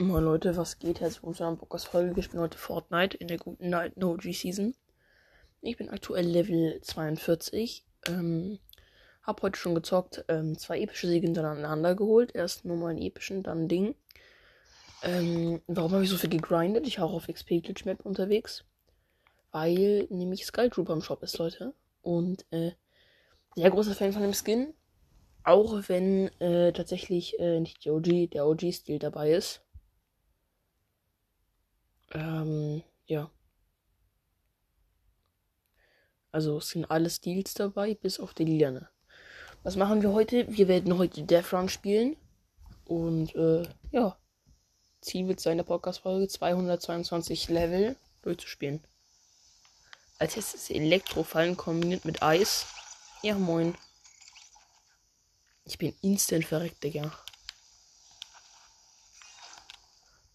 Moin Leute, was geht? Herzlich willkommen zu einer Podcast-Folge. Ich bin heute Fortnite in der guten Night No G Season. Ich bin aktuell Level 42. Ähm, hab heute schon gezockt, ähm, zwei epische Siege hintereinander geholt. Erst nur mal einen epischen, dann ein Ding. Ähm, warum habe ich so viel gegrindet? Ich war auf XP Glitch Map unterwegs. Weil nämlich Skull Trooper im Shop ist, Leute. Und, äh, sehr großer Fan von dem Skin. Auch wenn, äh, tatsächlich, äh, nicht die OG, der OG-Stil dabei ist. Ähm, ja. Also es sind alle Stils dabei, bis auf die Lilane. Was machen wir heute? Wir werden heute Death Run spielen. Und äh, ja. Ziel wird sein, der Podcast-Folge 222 Level durchzuspielen. Als erstes Elektrofallen kombiniert mit Eis. Ja, moin. Ich bin instant verreckt, Digga.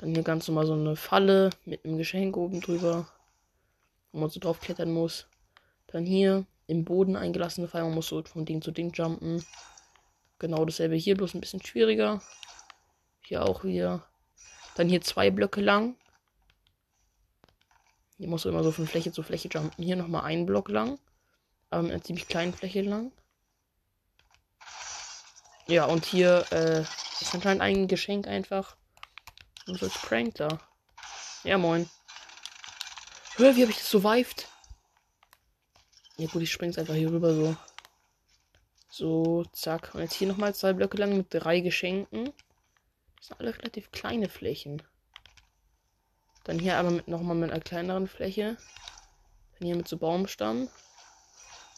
Dann hier ganz normal so eine Falle mit einem Geschenk oben drüber, wo man so drauf klettern muss. Dann hier im Boden eingelassene Falle, man muss so von Ding zu Ding jumpen. Genau dasselbe hier, bloß ein bisschen schwieriger. Hier auch wieder. Dann hier zwei Blöcke lang. Hier musst du immer so von Fläche zu Fläche jumpen. Hier nochmal ein Block lang. Aber mit einer ziemlich kleinen Fläche lang. Ja, und hier äh, ist anscheinend ein Geschenk einfach. Und so als Prank da. Ja, moin. Hör, wie habe ich das survived? Ja gut, ich spring's einfach hier rüber so. So, zack. Und jetzt hier nochmal zwei Blöcke lang mit drei Geschenken. Das sind alle relativ kleine Flächen. Dann hier aber mit nochmal mit einer kleineren Fläche. Dann hier mit so Baumstamm.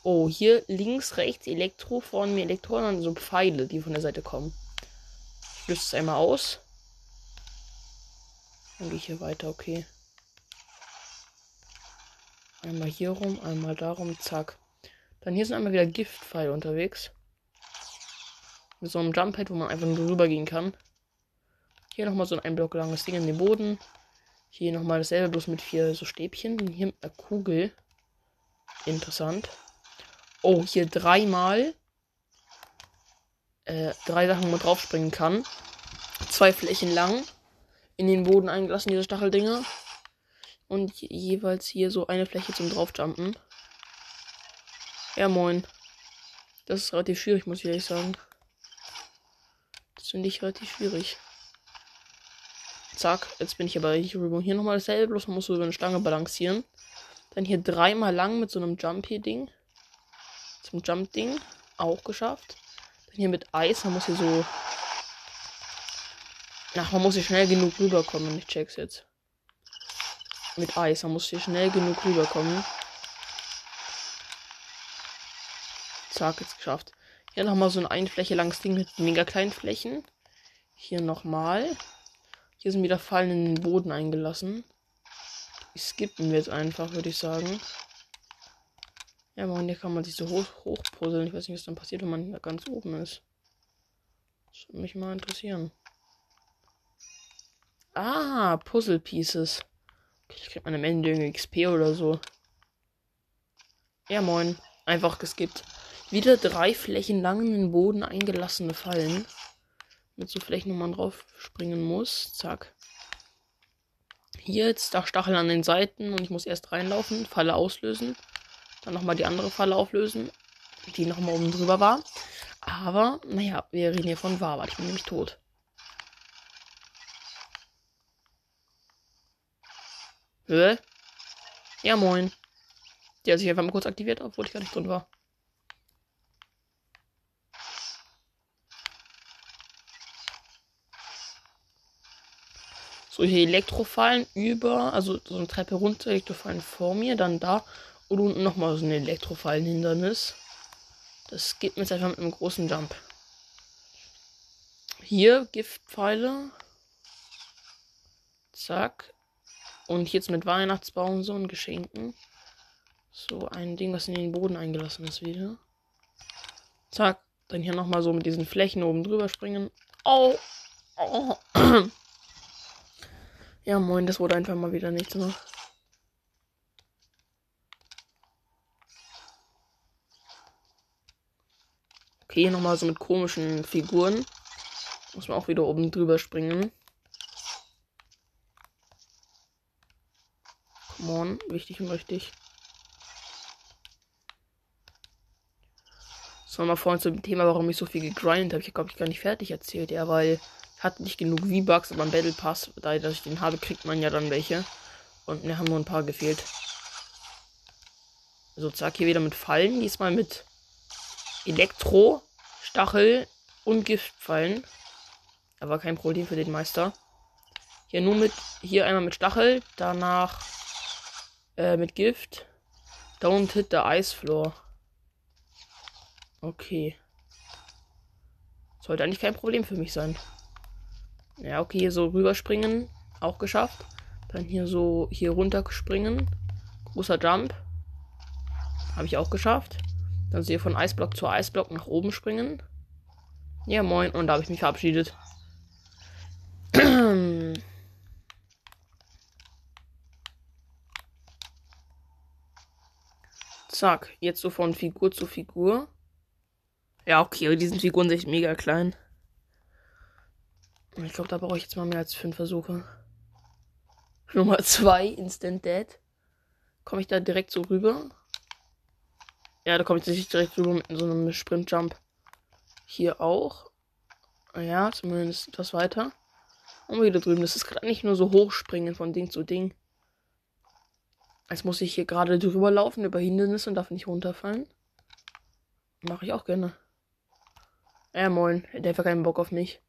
Oh, hier links, rechts Elektro, vorne mir Elektro und dann so Pfeile, die von der Seite kommen. Ich löse es einmal aus. Dann gehe ich hier weiter, okay. Einmal hier rum, einmal darum, zack. Dann hier sind einmal wieder Giftpfeile unterwegs. Mit so einem Jump-Pad, wo man einfach nur drüber gehen kann. Hier nochmal so ein Block langes Ding in den Boden. Hier nochmal dasselbe, bloß mit vier so Stäbchen. Und hier einer Kugel. Interessant. Oh, hier dreimal. Äh, drei Sachen, wo man draufspringen kann. Zwei Flächen lang in den Boden eingelassen, diese Stacheldinger. Und jeweils hier so eine Fläche zum draufjumpen. Ja, moin. Das ist relativ schwierig, muss ich ehrlich sagen. Das finde ich relativ schwierig. Zack, jetzt bin ich aber hier rüber. Hier nochmal dasselbe, bloß man muss so über eine Stange balancieren. Dann hier dreimal lang mit so einem Jump-Ding. Zum Jump-Ding. Auch geschafft. Dann hier mit Eis, man muss hier so Ach, man muss hier schnell genug rüberkommen. Ich check's jetzt. Mit Eis. Man muss hier schnell genug rüberkommen. Zack, jetzt geschafft. Hier nochmal so ein eine Fläche langes Ding mit mega kleinen Flächen. Hier nochmal. Hier sind wieder Fallen in den Boden eingelassen. Die skippen wir jetzt einfach, würde ich sagen. Ja, man, hier kann man sich so hoch, hochpuzzeln. Ich weiß nicht, was dann passiert, wenn man da ganz oben ist. Das würde mich mal interessieren. Ah, Puzzle Pieces. Ich krieg man am Ende XP oder so. Ja, moin. Einfach geskippt. Wieder drei Flächen lang in den Boden eingelassene Fallen. Mit so Flächen, wo man drauf springen muss. Zack. Hier jetzt da Stachel an den Seiten und ich muss erst reinlaufen, Falle auslösen. Dann nochmal die andere Falle auflösen, die nochmal oben drüber war. Aber, naja, wir reden hier von Wahrheit. Ich bin nämlich tot. Hä? Ja, moin. Die hat sich einfach mal kurz aktiviert, obwohl ich gar nicht drin war. So, hier Elektrofallen über, also so eine Treppe runter, Elektrofallen vor mir, dann da und unten nochmal so ein Elektrofallenhindernis. Das geht mir jetzt einfach mit einem großen Jump. Hier Giftpfeile. Zack. Und jetzt mit Weihnachtsbaum so ein Geschenken. So ein Ding, was in den Boden eingelassen ist wieder. Zack. Dann hier nochmal so mit diesen Flächen oben drüber springen. Oh. oh. ja, moin, das wurde einfach mal wieder nichts mehr. Okay, nochmal so mit komischen Figuren. Muss man auch wieder oben drüber springen. Morn, wichtig und richtig. War mal vorhin zum Thema, warum ich so viel gegrindet habe. Ich glaube, ich gar nicht fertig erzählt, ja, weil ich hatte nicht genug V-Bucks, aber im Battle Pass, da ich den habe, kriegt man ja dann welche. Und mir haben nur ein paar gefehlt. So, zack, hier wieder mit Fallen. Diesmal mit Elektro, Stachel und Giftpfeilen. Aber kein Problem für den Meister. Hier nur mit, hier einmal mit Stachel, danach äh, mit Gift. Don't hit the ice floor. Okay. Sollte eigentlich kein Problem für mich sein. Ja, okay, hier so rüberspringen. Auch geschafft. Dann hier so hier runter springen. Großer Jump. Habe ich auch geschafft. Dann so hier von Eisblock zu Eisblock nach oben springen. Ja, moin. Und da habe ich mich verabschiedet. Zack, jetzt so von Figur zu Figur. Ja, okay, die sind Figuren echt mega klein. Ich glaube, da brauche ich jetzt mal mehr als fünf Versuche. Nummer zwei, Instant Dead. Komme ich da direkt so rüber? Ja, da komme ich nicht direkt rüber mit so einem Sprint-Jump. Hier auch. Ja, zumindest etwas weiter. Und wieder drüben. Das ist gerade nicht nur so hochspringen von Ding zu Ding. Als muss ich hier gerade drüber laufen über Hindernisse und darf nicht runterfallen. Mache ich auch gerne. Ja, moin. Der hat keinen Bock auf mich.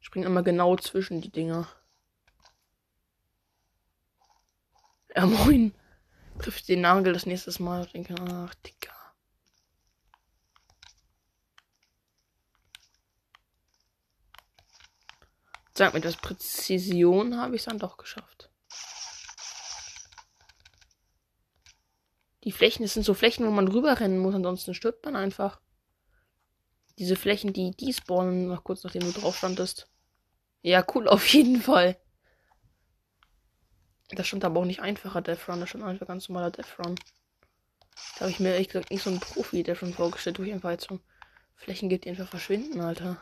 Spring immer genau zwischen die Dinger. Ja, moin. Trifft den Nagel das nächste Mal. Ich denke, ach, Digga. Sag mir, das Präzision habe ich dann doch geschafft. Die Flächen, das sind so Flächen, wo man rüberrennen muss, ansonsten stirbt man einfach. Diese Flächen, die die spawnen, noch kurz nachdem du drauf standest. Ja, cool, auf jeden Fall. Das stand aber auch nicht einfacher Death Run, das stand einfach ganz normaler Death Run. Da habe ich mir ehrlich gesagt nicht so einen Profi der schon vorgestellt, ich einfach jetzt so Flächen gibt, die einfach verschwinden, Alter.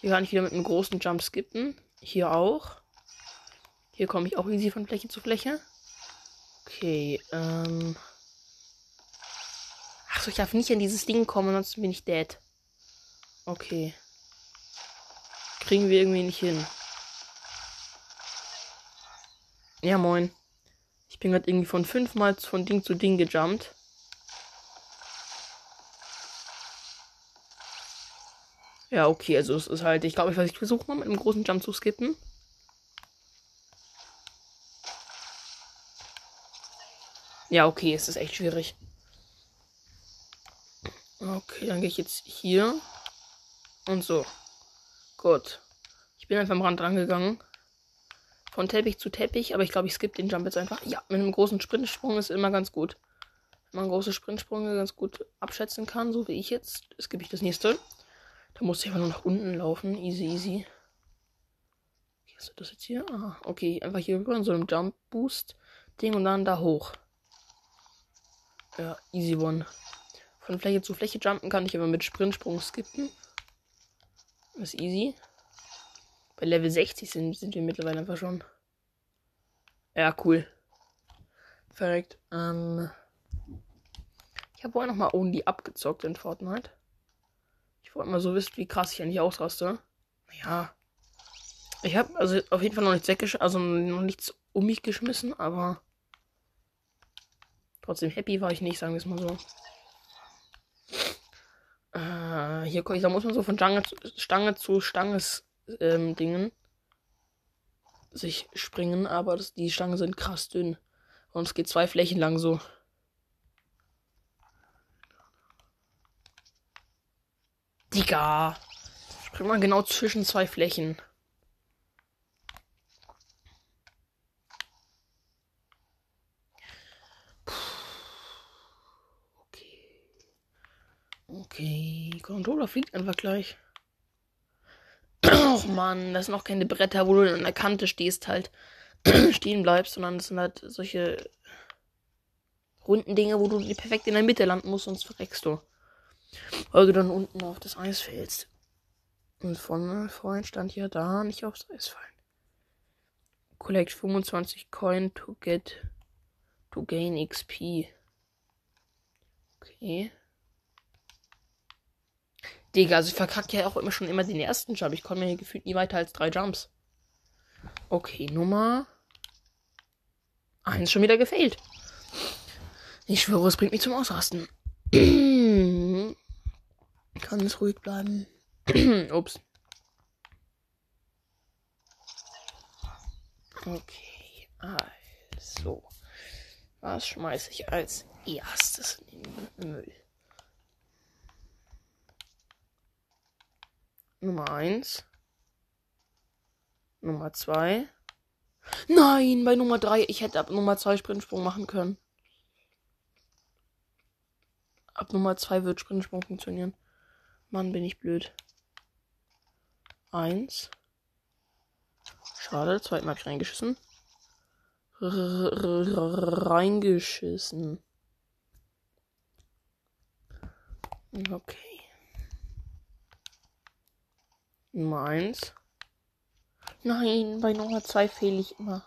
Hier kann ich wieder mit einem großen Jump skippen. Hier auch. Hier komme ich auch easy von Fläche zu Fläche. Okay, ähm. Achso, ich darf nicht in dieses Ding kommen, sonst bin ich dead. Okay. Kriegen wir irgendwie nicht hin. Ja, moin. Ich bin gerade irgendwie von fünfmal von Ding zu Ding gejumpt. Ja, okay, also es ist halt, ich glaube, ich weiß, ich versuche mal mit einem großen Jump zu skippen. Ja, okay, es ist echt schwierig. Okay, dann gehe ich jetzt hier. Und so. Gut. Ich bin einfach am Rand rangegangen. Von Teppich zu Teppich, aber ich glaube, ich skippe den Jump jetzt einfach. Ja, mit einem großen Sprintsprung ist immer ganz gut. Wenn man große Sprintsprünge ganz gut abschätzen kann, so wie ich jetzt, skippe ich das nächste. Da muss ich einfach nur nach unten laufen. Easy, easy. Okay, was ist das jetzt hier? Aha, okay. Einfach hier rüber in so einem Jump Boost Ding und dann da hoch. Ja, easy one. Von Fläche zu Fläche jumpen kann ich aber mit Sprintsprung skippen. Das ist easy. Bei Level 60 sind, sind wir mittlerweile einfach schon. Ja, cool. Verreckt. Ähm, ich habe vorher noch mal Only abgezockt in Fortnite. Ich wollte mal so wissen, wie krass ich eigentlich ausraste. Ja. Ich habe also auf jeden Fall noch nichts weggeschmissen, also noch nichts um mich geschmissen, aber trotzdem happy war ich nicht, sagen wir es mal so. Äh, hier, da muss man so von Stange zu Stange zu Stanges ähm, Dingen sich springen, aber das, die Stangen sind krass dünn. Und es geht zwei Flächen lang so. Digga. Springt man genau zwischen zwei Flächen. Controller fliegt einfach gleich. Och man, das sind auch keine Bretter, wo du an der Kante stehst, halt stehen bleibst, sondern das sind halt solche runden Dinge, wo du perfekt in der Mitte landen musst, sonst verreckst du. Weil du dann unten auf das Eis fällst. Und von vorhin stand hier da nicht aufs Eis fallen. Collect 25 Coin to get To gain XP. Okay. Digga, also ich verkacke ja auch immer schon immer den ersten Jump. Ich komme ja gefühlt nie weiter als drei Jumps. Okay, Nummer. Eins schon wieder gefehlt. Ich schwöre, es bringt mich zum Ausrasten. Kann es ruhig bleiben. Ups. Okay, also. Was schmeiße ich als erstes in den Müll? Nummer 1. Nummer 2. Nein, bei Nummer 3. Ich hätte ab Nummer 2 Sprintsprung machen können. Ab Nummer 2 wird Sprintsprung funktionieren. Mann, bin ich blöd. 1. Schade, zweiten habe ich reingeschissen. Reingeschissen. Okay. Nummer 1. Nein, bei Nummer 2 fehle ich immer.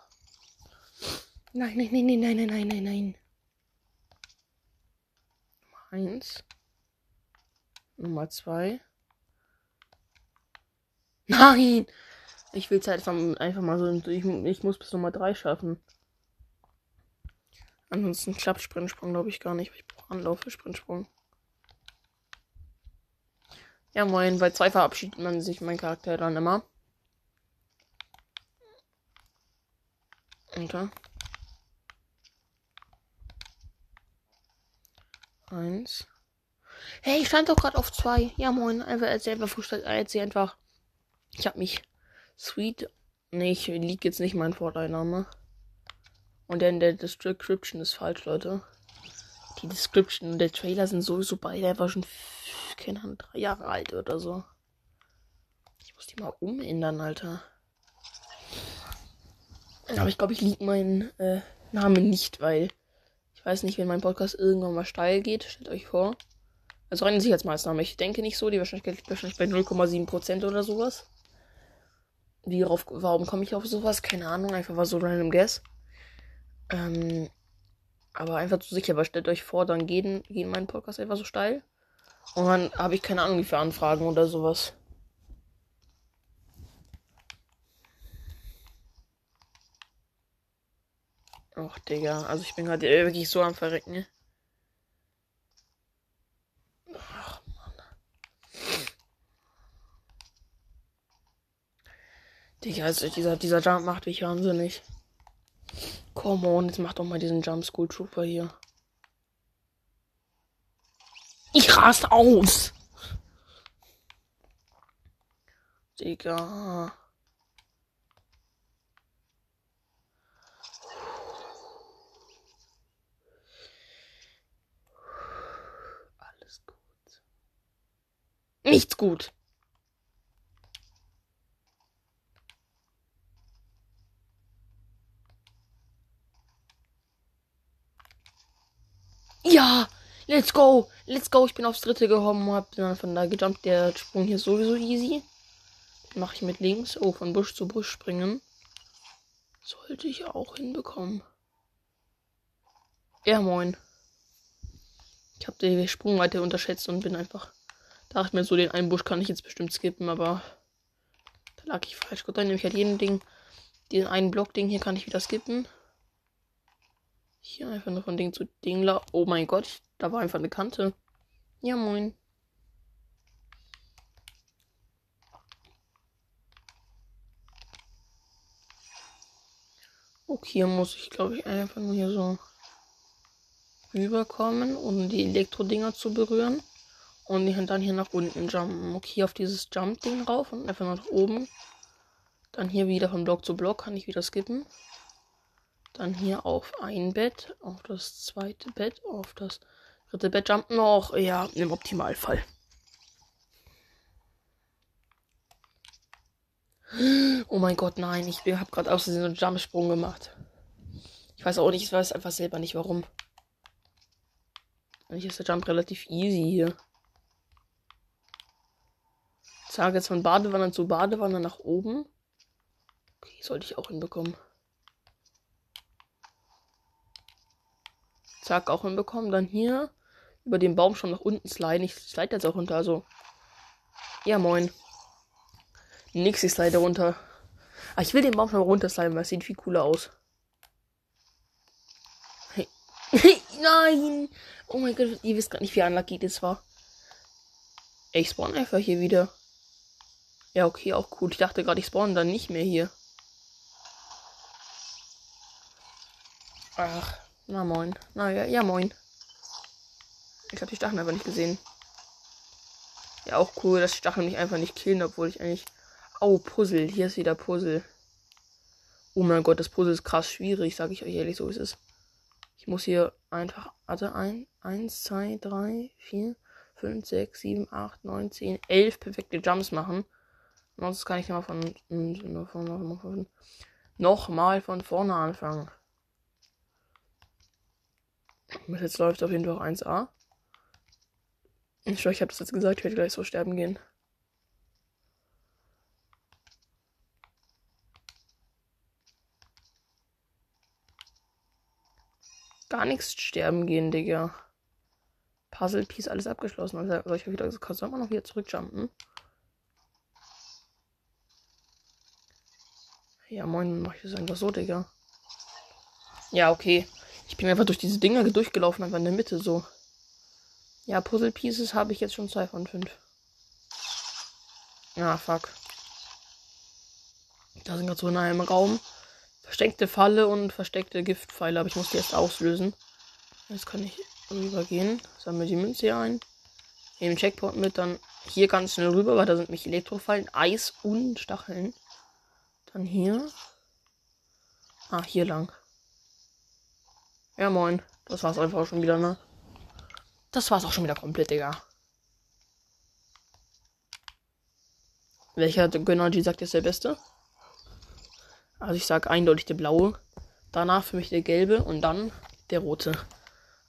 Nein, nein, nein, nein, nein, nein, nein, nein. Nummer 1. Nummer 2. Nein! Ich will es einfach, einfach mal so. Ich, ich muss bis Nummer 3 schaffen. Ansonsten klappt Sprintsprung, glaube ich, gar nicht. Ich brauche Anlauf für Sprintsprung. Ja, moin. Bei zwei verabschiedet man sich mein Charakter dann immer. Okay. Eins. Hey, ich stand doch gerade auf zwei. Ja, moin. Einfach erzähl einfach Frühstück. Erzähl einfach. Ich hab mich sweet. Nee, ich lieg jetzt nicht mein Vorteilname. Und dann der Description ist falsch, Leute. Die Description und der Trailer sind sowieso beide einfach schon keine Ahnung, drei Jahre alt oder so. Ich muss die mal umändern, Alter. Aber ich glaube, ich liege meinen äh, Namen nicht, weil ich weiß nicht, wenn mein Podcast irgendwann mal steil geht. Stellt euch vor. Also rein Sicherheitsmaßnahme. Ich denke nicht so. Die Wahrscheinlichkeit liegt wahrscheinlich bei 0,7% oder sowas. Wie warum komme ich auf sowas? Keine Ahnung. Einfach war so random guess. Ähm, aber einfach zu sicher. Aber stellt euch vor, dann gehen, gehen mein Podcast einfach so steil. Und dann habe ich keine Ahnung, wie für Anfragen oder sowas. Och, Digga. Also ich bin gerade wirklich so am Verrecken. Ne? Ach, Mann. Digga, also dieser, dieser Jump macht mich wahnsinnig. Come on, jetzt mach doch mal diesen Jump School Trooper hier. Ich rast aus. Digga. Alles gut. Nichts gut. Ja, let's go. Let's go, ich bin aufs dritte gekommen, hab dann von da gejumpt. Der Sprung hier ist sowieso easy. Mache ich mit links. Oh, von Busch zu Busch springen. Sollte ich auch hinbekommen. Ja, moin. Ich habe die Sprungweite unterschätzt und bin einfach. Dachte mir so, den einen Busch kann ich jetzt bestimmt skippen, aber da lag ich falsch. Gut, dann nehme ich halt jeden Ding. Den einen Block-Ding hier kann ich wieder skippen. Hier einfach nur von Ding zu Ding. Oh mein Gott, da war einfach eine Kante. Ja, moin. Okay, muss ich, glaube ich, einfach nur hier so rüberkommen, um die Elektro-Dinger zu berühren. Und dann hier nach unten jumpen. Okay, auf dieses Jump-Ding rauf und einfach nach oben. Dann hier wieder von Block zu Block kann ich wieder skippen. Dann hier auf ein Bett, auf das zweite Bett, auf das dritte Bett jumpen noch. Ja, im Optimalfall. Oh mein Gott, nein, ich habe gerade aus so einen Jumpsprung gemacht. Ich weiß auch nicht, ich weiß einfach selber nicht warum. Eigentlich ist der Jump relativ easy hier. Ich sage jetzt von Badewanne zu Badewanne nach oben. Okay, sollte ich auch hinbekommen. Zack, auch hinbekommen. Dann hier über den Baum schon nach unten sliden. Ich slide jetzt auch runter, also. Ja, moin. Nächstes Slide runter. Ah, ich will den Baum schon runter sliden, weil es sieht viel cooler aus. Hey. Nein! Oh mein Gott, ihr wisst gar nicht, wie unlucky das war. Ich spawn einfach hier wieder. Ja, okay, auch cool. Ich dachte gerade, ich spawn dann nicht mehr hier. Ach, na moin. Na ja, moin. Ich habe die Stacheln einfach nicht gesehen. Ja, auch cool, dass die Stacheln mich einfach nicht killen, obwohl ich eigentlich. Oh, Puzzle. Hier ist wieder Puzzle. Oh mein Gott, das Puzzle ist krass schwierig, sage ich euch ehrlich, so ist es. Ich muss hier einfach. Also ein, eins, zwei, drei, vier, fünf, sechs, sieben, acht, neun, zehn, elf perfekte Jumps machen. Sonst kann ich nochmal von, von, von, von, noch mal von vorne anfangen. Bis jetzt läuft auf jeden Fall auch 1A. Ich ich habe das jetzt gesagt, ich werde gleich so sterben gehen. Gar nichts sterben gehen, Digga. Puzzle Piece alles abgeschlossen. Also soll ich wieder soll man noch wieder zurückjumpen? Ja, moin, mach ich das einfach so, Digga. Ja, okay. Ich bin einfach durch diese Dinger durchgelaufen, einfach in der Mitte so. Ja, Puzzle Pieces habe ich jetzt schon zwei von fünf. Ja, fuck. Da sind gerade so in einem Raum versteckte Falle und versteckte Giftpfeile, aber ich muss die erst auslösen. Jetzt kann ich rübergehen. Sammle die Münze hier ein. Nehme den Checkpoint mit, dann hier ganz schnell rüber, weil da sind mich Elektrofallen, Eis und Stacheln. Dann hier. Ah, hier lang. Ja, moin. Das war's einfach schon wieder, ne? Das war's auch schon wieder komplett, Digga. Welcher Gönnergy sagt jetzt der beste? Also ich sag eindeutig der blaue. Danach für mich der gelbe und dann der rote.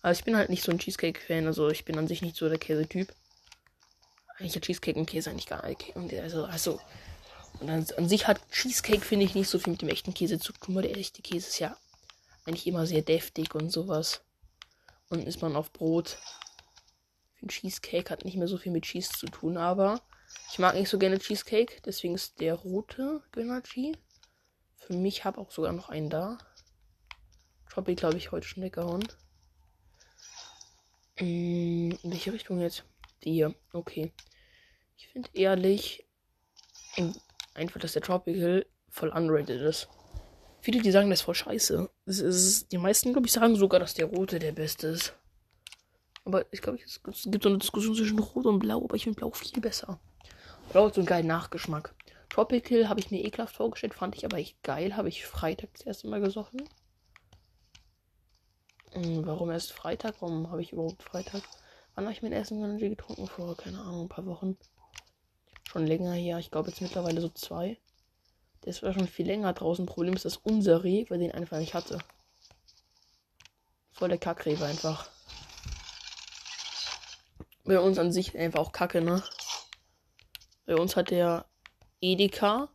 Also ich bin halt nicht so ein Cheesecake-Fan, also ich bin an sich nicht so der Käsetyp. Eigentlich hat Cheesecake und Käse eigentlich gar nicht. Also, also und an, an sich hat Cheesecake, finde ich, nicht so viel mit dem echten Käse zu tun, weil der echte Käse ist ja eigentlich immer sehr deftig und sowas. Und isst man auf Brot. Ich Cheesecake hat nicht mehr so viel mit Cheese zu tun, aber ich mag nicht so gerne Cheesecake, deswegen ist der rote Gönnergy. Für mich habe auch sogar noch einen da. Tropic, glaube ich, heute schon weggehauen. In welche Richtung jetzt? Die hier. Okay. Ich finde ehrlich einfach, dass der Tropical voll unrated ist. Viele, die sagen, das ist voll scheiße. Das ist, die meisten, glaube ich, sagen sogar, dass der rote der beste ist. Aber ich glaube, es gibt so eine Diskussion zwischen Rot und Blau, aber ich finde Blau viel besser. Blau hat so einen geilen Nachgeschmack. Tropical habe ich mir ekelhaft vorgestellt, fand ich aber echt geil. Habe ich Freitag das erste Mal gesoffen. Hm, warum erst Freitag? Warum habe ich überhaupt Freitag? Wann habe ich mein Essen Energy getrunken? Vor, keine Ahnung, ein paar Wochen. Schon länger her. Ich glaube jetzt mittlerweile so zwei. Der war schon viel länger draußen. Problem ist, dass unser Reh, weil den einfach nicht hatte. Voll der Kackreh war einfach. Bei uns an sich einfach auch Kacke, ne? Bei uns hat der Edeka.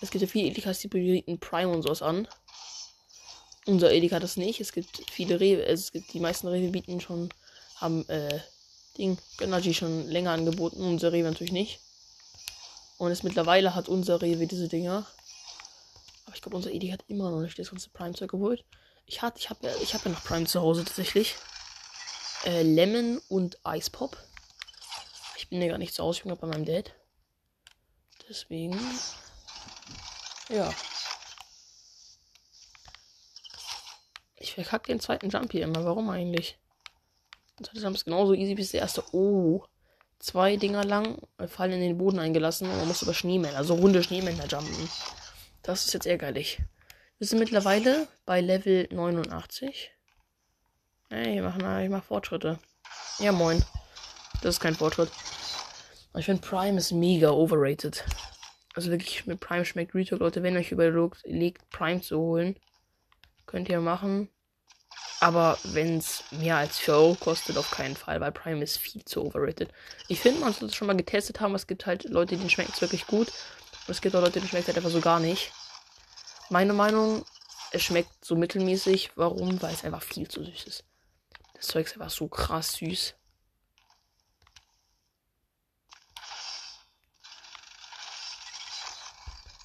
Es gibt ja viele Edekas, die bieten Prime und sowas an. Unser Edeka das nicht. Es gibt viele Rewe, es gibt die meisten Rewe bieten schon, haben, äh, Ding, Energy schon länger angeboten. Unser Rewe natürlich nicht. Und es mittlerweile hat unser Rewe diese Dinger. Ich glaube, unser Edi hat immer noch nicht das ganze Prime-Zeug geholt. Ich hatte, ich habe ich hab ja noch Prime zu Hause tatsächlich. Äh, Lemon und Ice Pop. Ich bin ja gar nicht zu Hause, ich bin bei meinem Dad. Deswegen. Ja. Ich verkacke den zweiten Jump hier immer. Warum eigentlich? Der zweite Jump ist genauso easy wie der erste. Oh. Zwei Dinger lang, fallen in den Boden eingelassen und man muss über Schneemänner, also runde Schneemänner jumpen. Das ist jetzt ärgerlich. Wir sind mittlerweile bei Level 89. Hey, ich mach, ich mach Fortschritte. Ja, moin. Das ist kein Fortschritt. Ich finde Prime ist mega overrated. Also wirklich, mit Prime schmeckt Retalk, Leute. Wenn ihr euch überlegt, Prime zu holen, könnt ihr machen. Aber wenn es mehr als 4 Euro kostet, auf keinen Fall, weil Prime ist viel zu overrated. Ich finde, man sollte es schon mal getestet haben. Es gibt halt Leute, denen schmeckt es wirklich gut. Und es gibt auch Leute, die schmeckt halt einfach so gar nicht. Meine Meinung, es schmeckt so mittelmäßig. Warum? Weil es einfach viel zu süß ist. Das Zeug ist einfach so krass süß.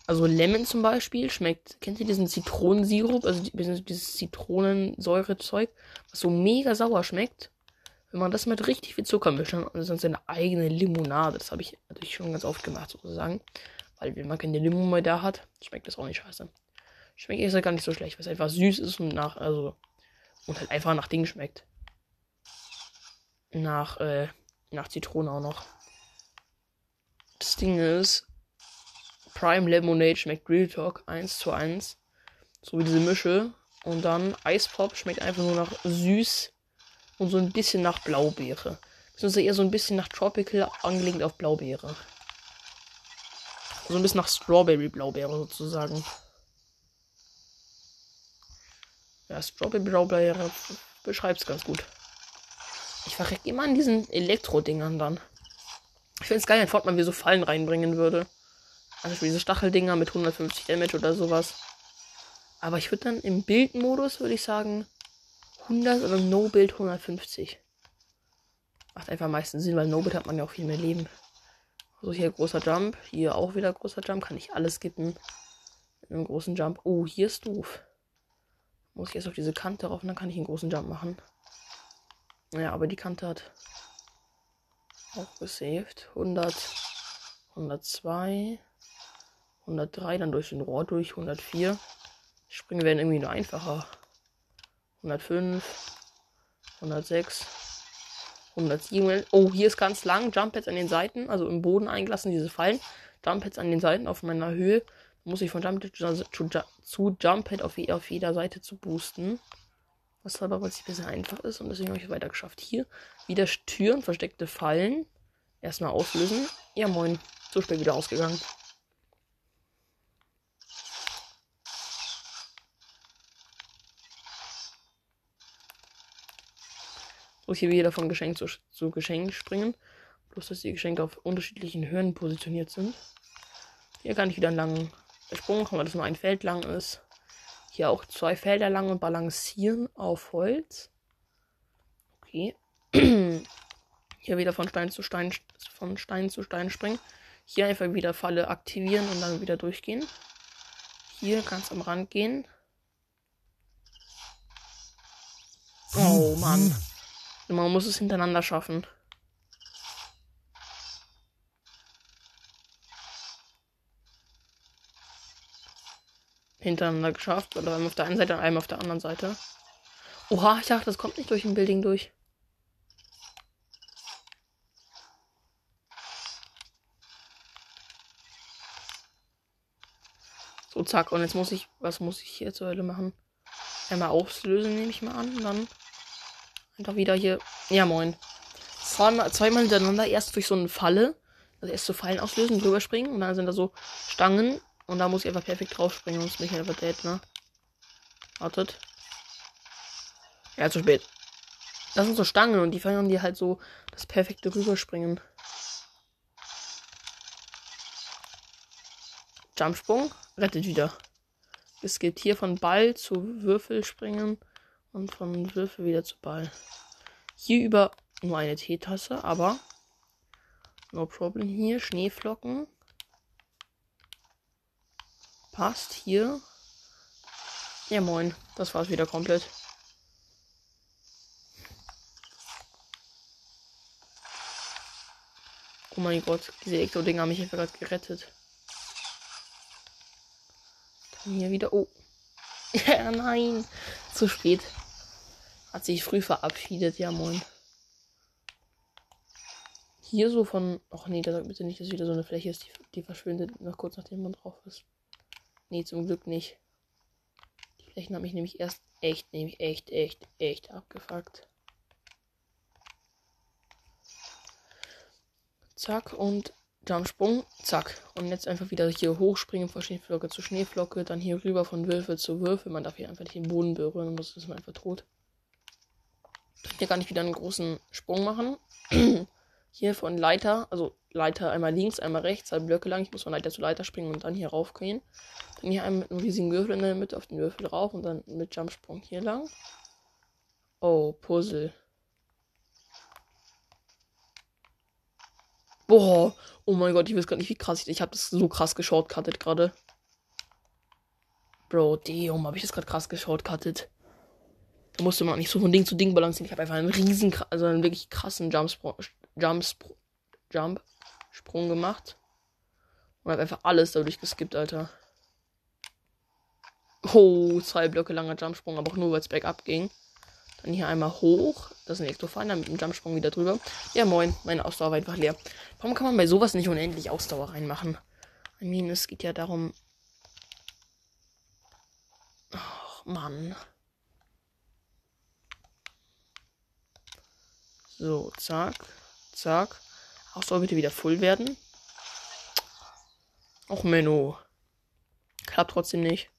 Also Lemon zum Beispiel schmeckt, kennt ihr diesen Zitronensirup, also dieses Zitronensäurezeug, was so mega sauer schmeckt? Wenn man das mit richtig viel Zucker mischt, dann ist das seine eigene Limonade. Das habe ich natürlich schon ganz oft gemacht, sozusagen. Weil wenn man keine Limo mehr da hat, schmeckt das auch nicht scheiße. Schmeckt erst gar nicht so schlecht, weil es einfach süß ist und nach, also, und halt einfach nach Ding schmeckt. Nach, äh, nach Zitrone auch noch. Das Ding ist, Prime Lemonade schmeckt Real Talk 1 zu 1. So wie diese Mische. Und dann Eispop schmeckt einfach nur nach süß und so ein bisschen nach Blaubeere. Beziehungsweise eher so ein bisschen nach Tropical, angelegt auf Blaubeere. So ein bisschen nach Strawberry Blaubeere sozusagen. Ja, Strawberry Blaubeere beschreibt es ganz gut. Ich verrecke immer an diesen Elektro-Dingern dann. Ich finde es geil, wenn Fortnite mir so Fallen reinbringen würde. Also diese Stacheldinger mit 150 Damage oder sowas. Aber ich würde dann im Bildmodus, würde ich sagen, 100 oder No-Build 150. Macht einfach am meisten Sinn, weil No-Build hat man ja auch viel mehr Leben. So, hier großer Jump. Hier auch wieder großer Jump. Kann ich alles skippen. Mit einem großen Jump. Oh, hier ist doof. Muss ich erst auf diese Kante rauf dann kann ich einen großen Jump machen. Ja, aber die Kante hat auch gesaved. 100, 102, 103, dann durch den Rohr durch, 104. Springen werden irgendwie nur einfacher. 105, 106, 107. Oh, hier ist ganz lang. Jump Pads an den Seiten, also im Boden eingelassen, diese Fallen. Jump Pads an den Seiten auf meiner Höhe. Muss ich von Jump Pad zu, zu, zu Jump Pad auf, auf jeder Seite zu boosten. Was aber, weil es ein bisschen einfach ist und deswegen habe ich es weiter geschafft. Hier wieder Türen, versteckte Fallen. Erstmal auslösen. Ja, moin. So spät wieder ausgegangen. Hier wieder von Geschenk zu, zu Geschenk springen. Bloß, dass die Geschenke auf unterschiedlichen Höhen positioniert sind. Hier kann ich wieder einen langen Sprung machen, weil das nur ein Feld lang ist. Hier auch zwei Felder lang und balancieren auf Holz. Okay. Hier wieder von Stein zu Stein, von Stein zu Stein springen. Hier einfach wieder Falle aktivieren und dann wieder durchgehen. Hier ganz am Rand gehen. Oh Mann. Man muss es hintereinander schaffen. Hintereinander geschafft. Oder einmal auf der einen Seite und einmal auf der anderen Seite. Oha, ich dachte, das kommt nicht durch ein Building durch. So, zack. Und jetzt muss ich. Was muss ich hier zur Hölle machen? Einmal auslösen, nehme ich mal an. Dann Einfach wieder hier. Ja, moin. Zweimal, zweimal hintereinander erst durch so eine Falle. Also erst so Fallen auslösen, drüber springen und dann sind da so Stangen. Und da muss ich einfach perfekt drauf springen, sonst bin ich einfach dead, ne? Wartet. Ja, zu spät. Das sind so Stangen und die verhindern dir halt so das perfekte Rüberspringen. Jumpsprung, rettet wieder. Es geht hier von Ball zu Würfel springen. Und von Würfel wieder zu Ball. Hier über nur eine Teetasse, aber no problem hier. Schneeflocken. Passt hier. Ja, moin. Das war's wieder komplett. Oh mein Gott, diese Ecto-Dinger haben mich einfach gerade gerettet. Dann hier wieder. Oh. ja, nein. Zu spät. Hat sich früh verabschiedet, ja moin. Hier so von. Ach nee, da sagt bitte nicht, dass wieder so eine Fläche ist, die, die verschwindet noch kurz nachdem man drauf ist. Nee, zum Glück nicht. Die Flächen haben mich nämlich erst echt, nämlich echt, echt, echt abgefuckt. Zack und Jumpsprung, zack. Und jetzt einfach wieder hier hochspringen von Schneeflocke zu Schneeflocke, dann hier rüber von Würfel zu Würfel. Man darf hier einfach nicht den Boden berühren, sonst ist man einfach tot. Hier kann ich wieder einen großen Sprung machen. hier von Leiter, also Leiter einmal links, einmal rechts, zwei Blöcke lang. Ich muss von Leiter zu Leiter springen und dann hier rauf gehen. Dann hier einmal mit einem riesigen Würfel in der Mitte auf den Würfel rauf und dann mit Jumpsprung hier lang. Oh, Puzzle. Boah, oh mein Gott, ich weiß gar nicht, wie krass ich Ich habe das so krass geshortcuttet gerade. Bro, Deum, habe ich das gerade krass geshortcuttet. Da musste man nicht so von Ding zu Ding balancieren. Ich habe einfach einen riesen, also einen wirklich krassen Jumpsprung, Jumpsprung, Jump, Sprung gemacht. Und habe einfach alles dadurch geskippt, Alter. Oh, zwei Blöcke langer Jumpsprung, aber auch nur, weil es bergab ging. Dann hier einmal hoch. Das ist ein Elektrofallen, dann mit dem Jumpsprung wieder drüber. Ja, moin. Meine Ausdauer war einfach leer. Warum kann man bei sowas nicht unendlich Ausdauer reinmachen? I mean, es geht ja darum. Ach, Mann. So, zack. Zack. Ausdauer bitte wieder voll werden. Och, Menno. Klappt trotzdem nicht.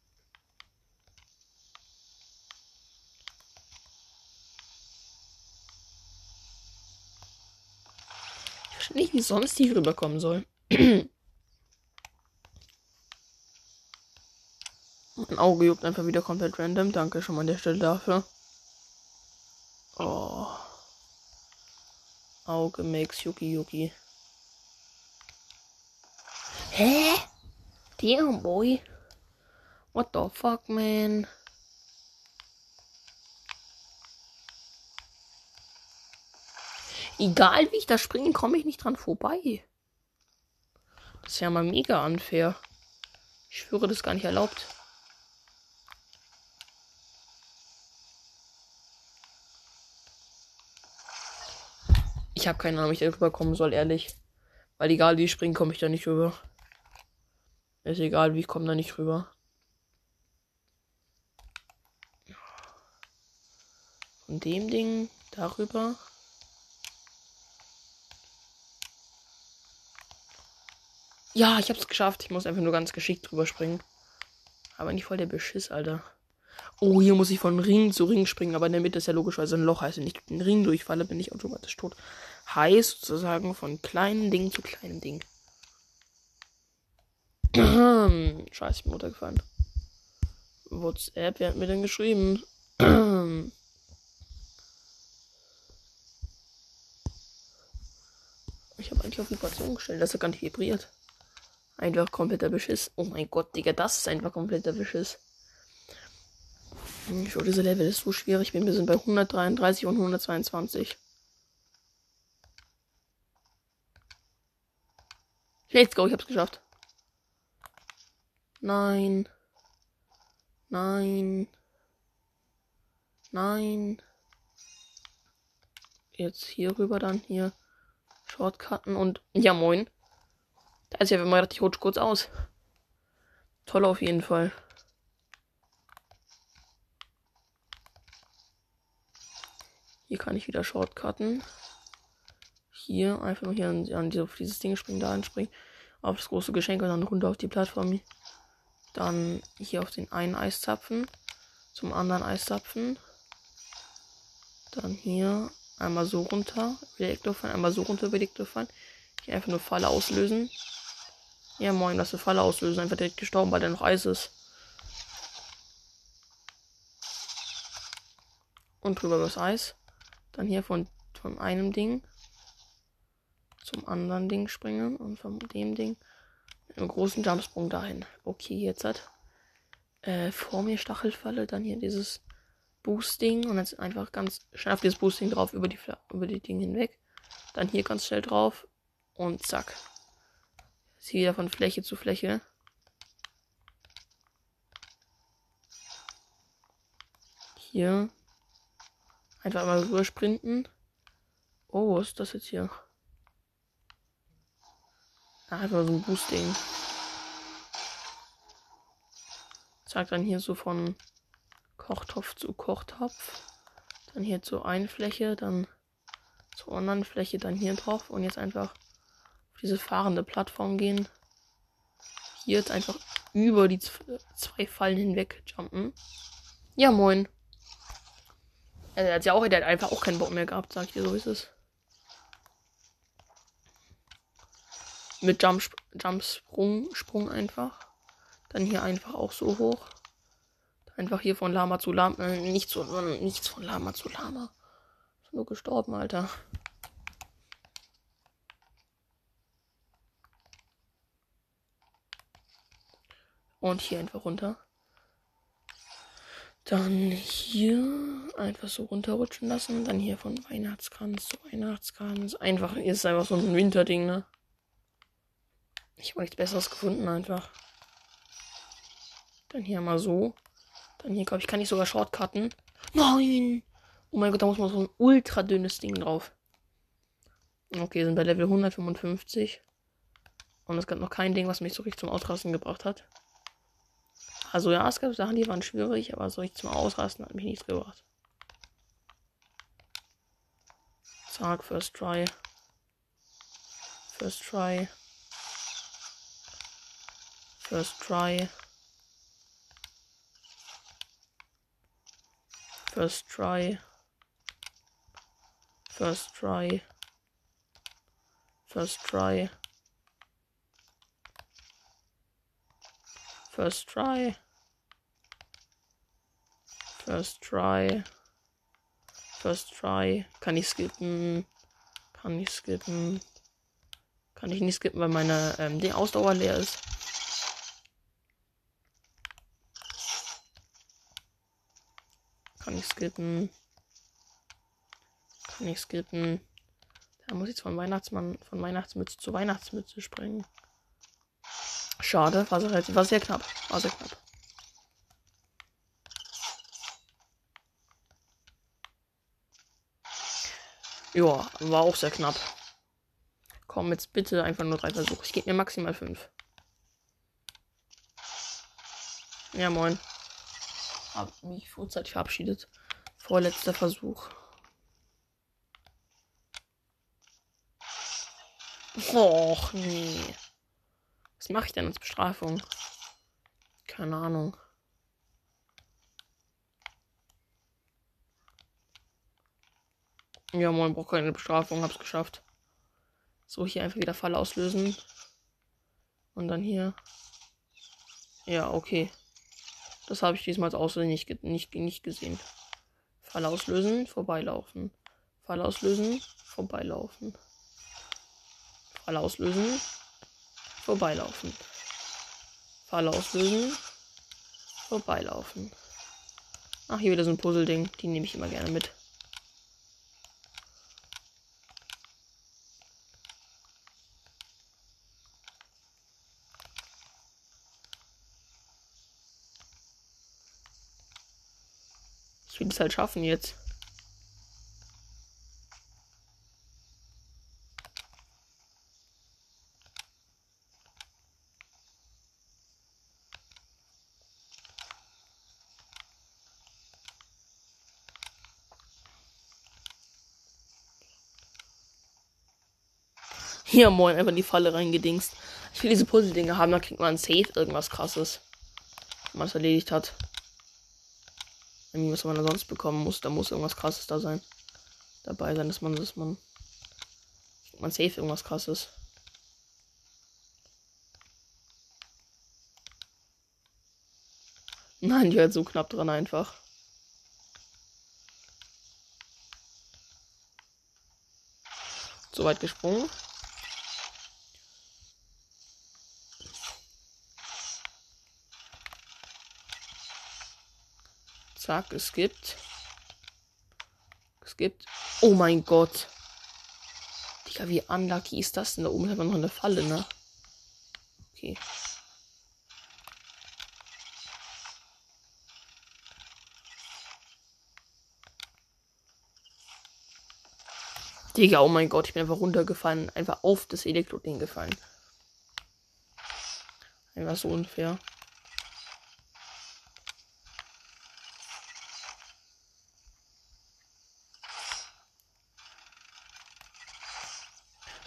nicht, wie sonst die rüberkommen soll. mein Auge juckt einfach wieder komplett random. Danke schon mal an der Stelle dafür. Oh. Auge makes Yuki Yuki. Hä? Damn, boy. What the fuck, man? Egal wie ich da springe, komme ich nicht dran vorbei. Das ist ja mal mega unfair. Ich schwöre, das ist gar nicht erlaubt. Ich habe keine Ahnung, wie ich da rüberkommen soll, ehrlich. Weil egal wie ich springe, komme ich da nicht rüber. Ist egal, wie ich komme da nicht rüber. Von dem Ding darüber. Ja, ich hab's geschafft. Ich muss einfach nur ganz geschickt drüber springen. Aber nicht voll der Beschiss, Alter. Oh, hier muss ich von Ring zu Ring springen, aber in der Mitte ist ja logischerweise ein Loch. Heißt, wenn ich den Ring durchfalle, bin ich automatisch tot. Heißt sozusagen von kleinem Ding zu kleinem Ding. Scheiße, ich bin runtergefallen. WhatsApp, wer hat mir denn geschrieben? ich habe eigentlich auf Vibration gestellt, dass er gar nicht vibriert. Einfach kompletter Beschiss. Oh mein Gott, Digga, das ist einfach kompletter Beschiss. Ich glaube, dieser Level ist so schwierig. Wir sind bei 133 und 122. Let's go, ich hab's geschafft. Nein. Nein. Nein. Jetzt hier rüber, dann hier. Shortcutten und. Ja, moin. Da ist ja, wenn man richtig rutscht kurz aus. Toll auf jeden Fall. Hier kann ich wieder Shortcutten. Hier einfach nur hier an, an diese, dieses Ding springen, da anspringen. Auf das große Geschenk und dann runter auf die Plattform. Dann hier auf den einen Eiszapfen. Zum anderen Eiszapfen. Dann hier einmal so runter, über die einmal so runter über die Hier einfach nur Falle auslösen. Ja, moin, lass eine Falle auslösen. Einfach direkt gestorben, weil der noch Eis ist. Und drüber das Eis. Dann hier von, von einem Ding zum anderen Ding springen. Und von dem Ding einem großen Jumpsprung dahin. Okay, jetzt hat äh, vor mir Stachelfalle. Dann hier dieses Boosting. Und jetzt einfach ganz schnell auf dieses Boosting drauf über die, über die Dinge hinweg. Dann hier ganz schnell drauf. Und zack. Sie wieder von Fläche zu Fläche. Hier. Einfach mal rüber sprinten. Oh, was ist das jetzt hier? Ah, einfach so ein Boosting. Zack, dann hier so von Kochtopf zu Kochtopf. Dann hier zu einer Fläche, dann zur anderen Fläche, dann hier drauf und jetzt einfach diese fahrende Plattform gehen. Hier jetzt einfach über die zwei Fallen hinweg jumpen. Ja, moin. Also, er hat ja auch, der hat einfach auch keinen Bock mehr gehabt, sag ich dir, so ist es. mit Jump, Jumpsprung, Sprung einfach. Dann hier einfach auch so hoch. Einfach hier von Lama zu Lama, äh, nichts, von, nichts von Lama zu Lama. Ist nur gestorben, Alter. Und hier einfach runter. Dann hier einfach so runterrutschen lassen. Dann hier von Weihnachtskranz zu Weihnachtskranz. Einfach, ist einfach so ein Winterding, ne? Ich habe nichts Besseres gefunden, einfach. Dann hier mal so. Dann hier, glaube ich, kann ich sogar Shortcutten. Nein! Oh mein Gott, da muss man so ein ultra dünnes Ding drauf. Okay, sind bei Level 155. Und es gab noch kein Ding, was mich so richtig zum Ausrasten gebracht hat. Also ja, es gab Sachen, die waren schwierig, aber so richtig zum Ausrasten hat mich nichts gebracht. Zack, first try. First try. First try. First try. First try. First try. First try. First try. First try. Kann ich skippen? Kann ich skippen? Kann ich nicht skippen, weil meine ähm, die Ausdauer leer ist. Kann ich skippen? Kann ich skippen? Da muss ich jetzt von Weihnachtsmann, von Weihnachtsmütze zu Weihnachtsmütze springen. Schade, war sehr, war sehr knapp. War sehr knapp. Ja, war auch sehr knapp. Komm, jetzt bitte einfach nur drei Versuche. Ich gebe mir maximal fünf. Ja, moin habe mich vorzeitig verabschiedet. Vorletzter Versuch. Och, nee. Was mache ich denn als Bestrafung? Keine Ahnung. Ja, moin, braucht keine Bestrafung, hab's geschafft. So, hier einfach wieder Fall auslösen. Und dann hier. Ja, okay. Das habe ich diesmal aus nicht, nicht, nicht gesehen. Fall auslösen, vorbeilaufen. Fall auslösen, vorbeilaufen. Fall auslösen, vorbeilaufen. Fall auslösen, vorbeilaufen. Ach, hier wieder so ein Puzzle-Ding. Die nehme ich immer gerne mit. Will es halt schaffen jetzt. Hier, moin, einfach in die Falle reingedingst. Ich will diese Puzzle-Dinge haben, da kriegt man safe irgendwas krasses. Wenn man es erledigt hat. Irgendwie, was man da sonst bekommen muss. Da muss irgendwas krasses da sein. Dabei sein, dass man, dass man. Man safe irgendwas krasses. Nein, die halt so knapp dran einfach. So weit gesprungen. Zack, es gibt. Es gibt. Oh mein Gott. Digga, wie unlucky ist das denn? Da oben ist einfach noch eine Falle, ne? Okay. Digga, oh mein Gott, ich bin einfach runtergefallen. Einfach auf das Elektro-Ding gefallen. Einfach so unfair.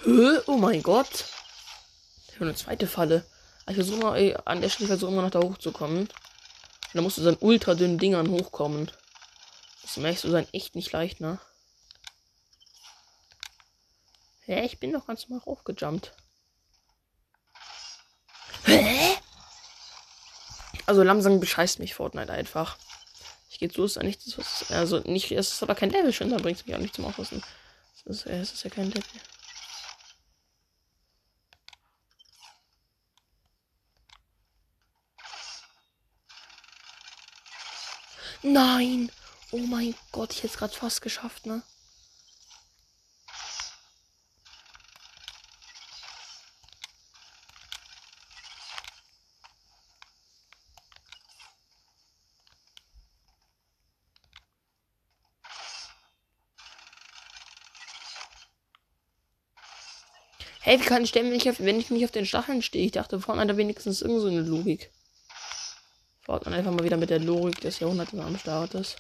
Hä? Oh mein Gott. Ich habe eine zweite Falle. Ich versuche mal, ey, an der Stelle versuche immer noch da hochzukommen. Und dann musst du so an ultra dünnen Dingern hochkommen. Das merkst du sein echt nicht leicht, ne? Hä? Ich bin doch ganz normal hochgejumpt. Hä? Also langsam bescheißt mich Fortnite einfach. Ich gehe so, ist ja nichts, was. Also nicht, es ist aber kein Level schon, da bringt es mich auch nicht zum Aufrüsten. Es ist, ist ja kein Level. Nein! Oh mein Gott, ich hätte es gerade fast geschafft, ne? Hey, wie kann ich denn, wenn ich, auf, wenn ich nicht auf den Stacheln stehe? Ich dachte, vorne hat er wenigstens irgend so eine Logik. Man einfach mal wieder mit der Logik des Jahrhunderts am Start ist.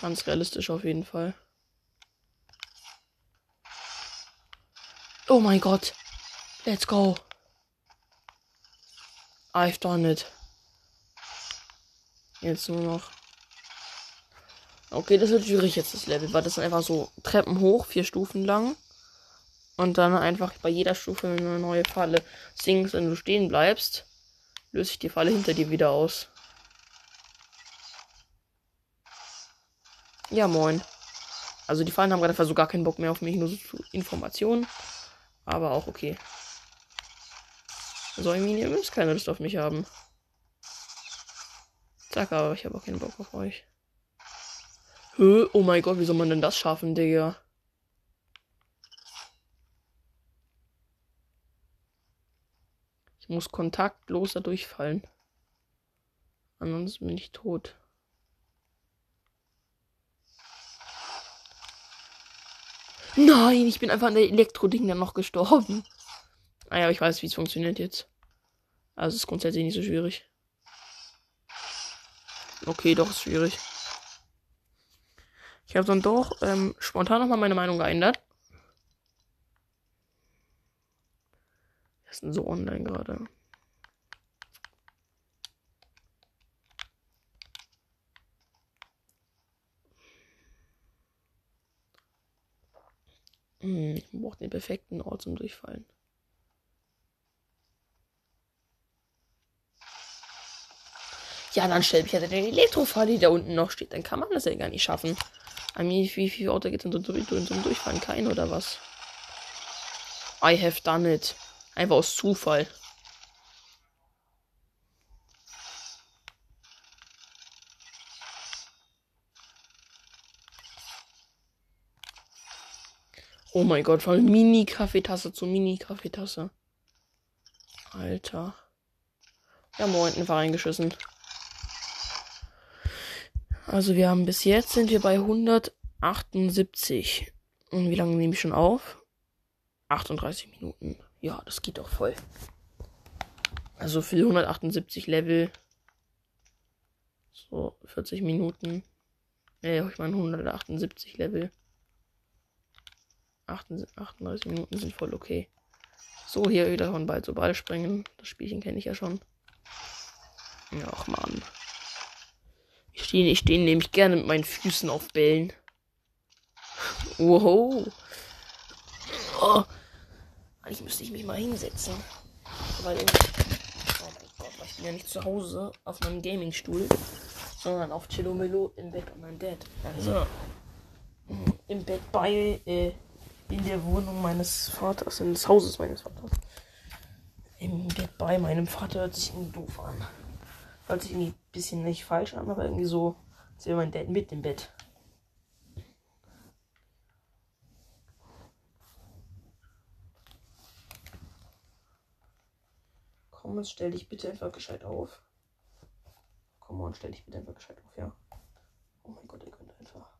Ganz realistisch auf jeden Fall. Oh mein Gott. Let's go. I've done it. Jetzt nur noch. Okay, das wird schwierig jetzt das Level, weil das sind einfach so Treppen hoch, vier Stufen lang. Und dann einfach bei jeder Stufe eine neue Falle singst, wenn du stehen bleibst, löse ich die Falle hinter dir wieder aus. Ja, moin. Also die Fallen haben gerade so gar keinen Bock mehr auf mich, nur so Informationen. Aber auch okay. So, irgendwie ihr müsst keine Lust auf mich haben. Sag aber, ich habe auch keinen Bock auf euch. Hö, oh mein Gott, wie soll man denn das schaffen, Digga? Ich muss kontaktlos da durchfallen. Ansonsten bin ich tot. Nein, ich bin einfach an der Elektro-Ding dann noch gestorben. Ah ja, ich weiß, wie es funktioniert jetzt. Also es ist grundsätzlich nicht so schwierig. Okay, doch, ist schwierig. Ich habe dann doch ähm, spontan nochmal meine Meinung geändert. Ist denn so online gerade? Hm, ich brauche den perfekten Ort zum Durchfallen. Ja, dann stell mich ja den Elektrofahr, die da unten noch steht. Dann kann man das ja gar nicht schaffen. Wie viele Orte gibt es denn zum Durchfallen? Kein oder was? I have done it. Einfach aus Zufall. Oh mein Gott, von Mini-Kaffeetasse zu Mini-Kaffeetasse. Alter. Ja, moin, einfach reingeschissen. Also wir haben bis jetzt sind wir bei 178. Und wie lange nehme ich schon auf? 38 Minuten. Ja, das geht doch voll. Also für 178 Level. So, 40 Minuten. Äh, ich meine 178 Level. 38 Minuten sind voll okay. So, hier wieder von bald so Ball springen. Das Spielchen kenne ich ja schon. Ach man. Ich stehe ich steh nämlich gerne mit meinen Füßen auf Bällen. Wow. Oh, eigentlich müsste ich mich mal hinsetzen. Weil ich, oh mein Gott, ich bin ja nicht zu Hause auf meinem Gaming-Stuhl, sondern auf Chillomillo im Bett bei meinem Dad. Also im Bett bei, äh, in der Wohnung meines Vaters, in des Hauses meines Vaters. Im Bett bei meinem Vater hört sich irgendwie doof an. Hört sich irgendwie ein bisschen nicht falsch an, aber irgendwie so, als wäre mein Dad mit im Bett. Komm, stell dich bitte einfach gescheit auf. Komm on, stell dich bitte einfach gescheit auf, ja. Oh mein Gott, er gönnt einfach.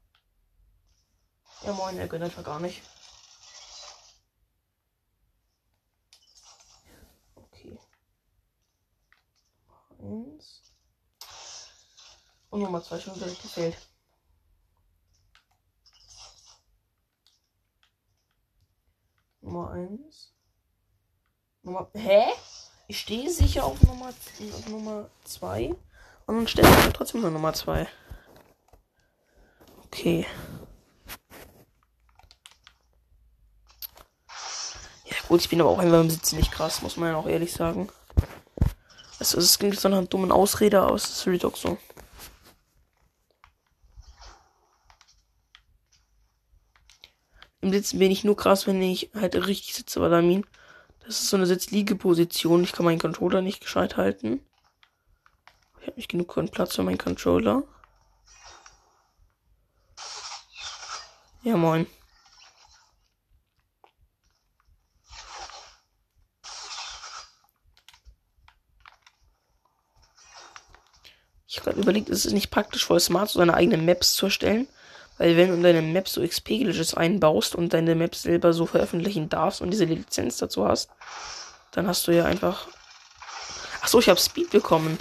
Ja moin, er gönnt einfach gar nicht. Okay. Eins. Und Nummer zwei schon direkt gefällt. Nummer eins. Nummer. Hä? Ich stehe sicher auf Nummer, auf Nummer 2. Und dann stelle ich trotzdem nur Nummer 2. Okay. Ja gut, ich bin aber auch einfach im Sitzen nicht krass, muss man ja auch ehrlich sagen. Also es klingt so eine dumme Ausrede, aber es ist auch so. Im Sitzen bin ich nur krass, wenn ich halt richtig sitze, Vadamin. Das ist so eine Sitzliegeposition. Ich kann meinen Controller nicht gescheit halten. Ich habe nicht genug Platz für meinen Controller. Ja, moin. Ich habe gerade überlegt, ist es nicht praktisch voll smart, so seine eigenen Maps zu erstellen? Weil wenn du in deine Maps so XP-Glitches einbaust und deine Maps selber so veröffentlichen darfst und diese Lizenz dazu hast, dann hast du ja einfach. Achso, ich habe Speed bekommen.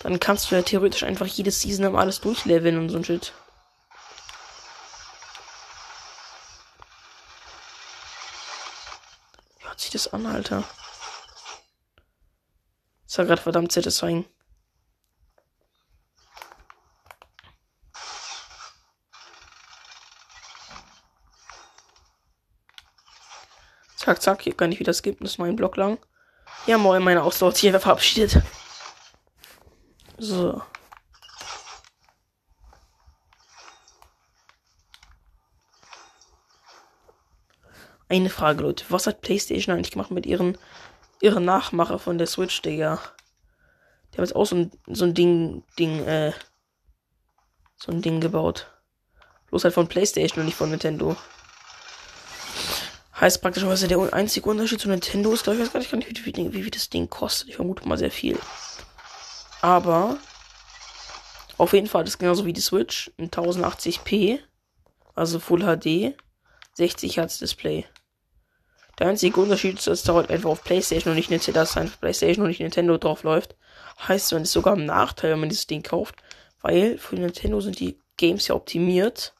Dann kannst du ja theoretisch einfach jedes Season am alles durchleveln und so ein Shit. Wie hört sich das an, Alter? Das war gerade verdammt satisfying. Zack, zack, hier kann ich wieder skippen, das ist mein Block lang. Ja, moin, meine Ausdauer einfach verabschiedet. So. Eine Frage, Leute. Was hat PlayStation eigentlich gemacht mit ihren, ihren Nachmacher von der Switch, Digga? Die haben jetzt auch so ein, so ein Ding, Ding, äh, so ein Ding gebaut. Bloß halt von PlayStation und nicht von Nintendo. Heißt praktischerweise der einzige Unterschied zu Nintendo ist, glaube ich, weiß gar nicht, wie, wie, wie, das Ding kostet. Ich vermute mal sehr viel. Aber auf jeden Fall ist genauso wie die Switch ein 1080p, also Full HD, 60 Hertz Display. Der einzige Unterschied ist, dass es halt einfach auf PlayStation und nicht Nintendo, dass einfach PlayStation und nicht Nintendo drauf läuft. Heißt, man ist sogar ein Nachteil, wenn man dieses Ding kauft, weil für Nintendo sind die Games ja optimiert.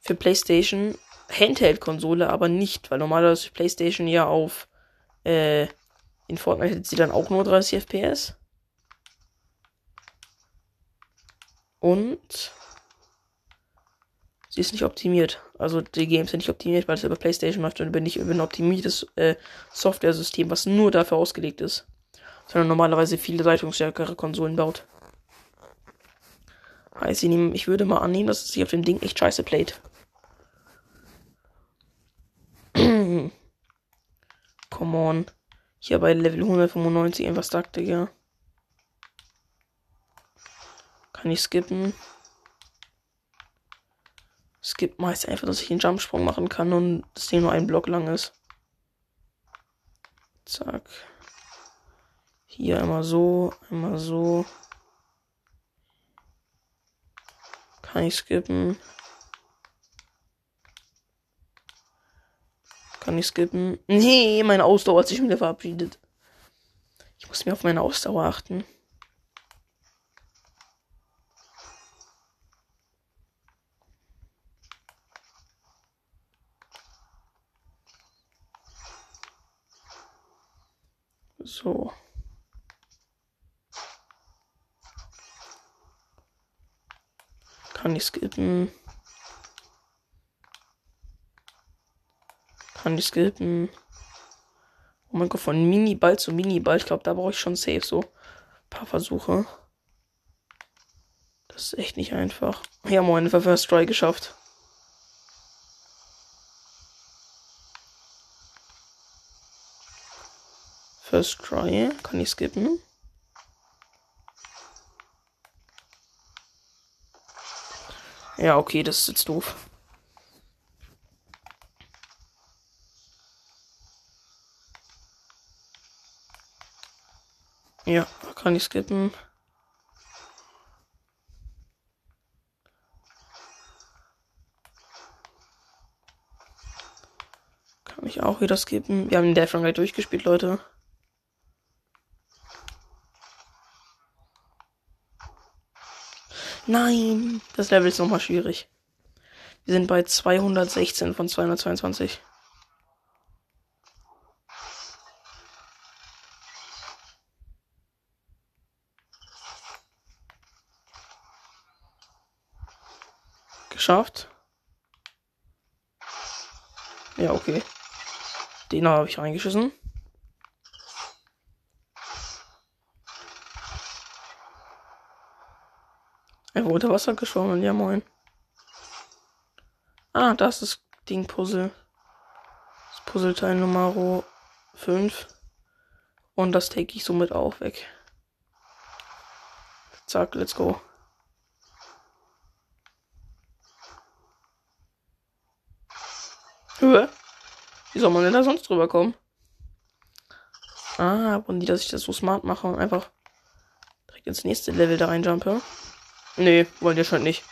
Für PlayStation Handheld-Konsole aber nicht, weil normalerweise PlayStation ja auf äh, in Fortnite hätte sie dann auch nur 30 FPS. Und sie ist nicht optimiert. Also die Games sind nicht optimiert, weil es über PlayStation läuft und über nicht über ein optimiertes äh, Software-System, was nur dafür ausgelegt ist. Sondern normalerweise viele leitungsstärkere Konsolen baut. Heißt, ich würde mal annehmen, dass es sich auf dem Ding echt scheiße playt. Come on. Hier bei Level 195 einfach stuck, Digga. Kann ich skippen? Skip meist einfach, dass ich einen Jumpsprung machen kann und das Ding nur einen Block lang ist. Zack. Hier immer so, immer so. Kann ich skippen? Kann ich skippen? Nee, meine Ausdauer hat sich wieder verabschiedet. Ich muss mir auf meine Ausdauer achten. So. Kann ich skippen? Kann ich skippen? Oh mein Gott, von Mini-Ball zu Mini-Ball. Ich glaube, da brauche ich schon safe so ein paar Versuche. Das ist echt nicht einfach. Ja, moin, First Try geschafft. First Try. Kann ich skippen? Ja, okay, das ist jetzt doof. Ja, kann ich skippen. Kann ich auch wieder skippen. Wir haben den Death Run durchgespielt, Leute. Nein, das Level ist nochmal schwierig. Wir sind bei 216 von 222. Geschafft. Ja, okay. Den habe ich reingeschissen. Er wurde Wasser geschwommen, ja moin. Ah, das ist Ding Puzzle. Das Puzzleteil Nummer 5. Und das take ich somit auch weg. Zack, let's go. Höhe. Wie soll man denn da sonst drüber kommen? Ah, wollen die, dass ich das so smart mache und einfach direkt ins nächste Level da reinjumpe? Nee, wollen die schon nicht.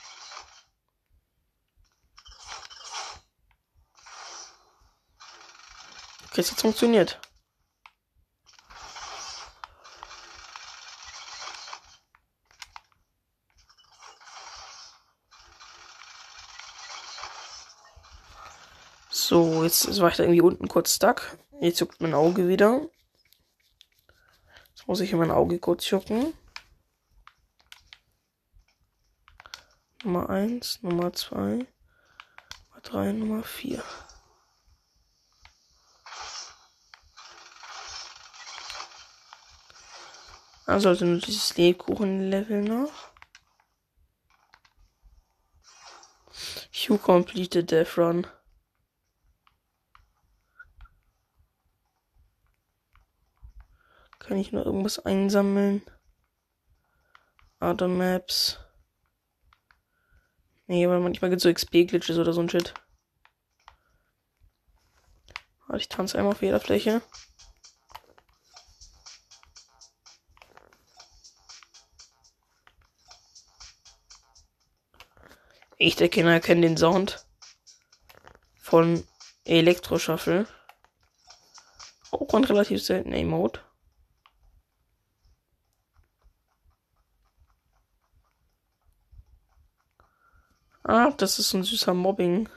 Okay, es hat funktioniert. So, jetzt, jetzt war ich da irgendwie unten kurz stuck. Jetzt juckt mein Auge wieder. Jetzt muss ich in mein Auge kurz jucken. Nummer 1, Nummer 2, Nummer 3, Nummer 4. Also, also nur dieses Lebkuchen-Level noch. You completed Death Run. Kann ich noch irgendwas einsammeln? Other Maps. Nee, aber manchmal gibt es so XP-Glitches oder so ein Shit. Warte, ich tanze einmal auf jeder Fläche. Ich, der Kinder, erkenne den Sound von Elektroshuffle. Auch ein relativ seltener Emote. Ah, das ist ein süßer Mobbing-Raum,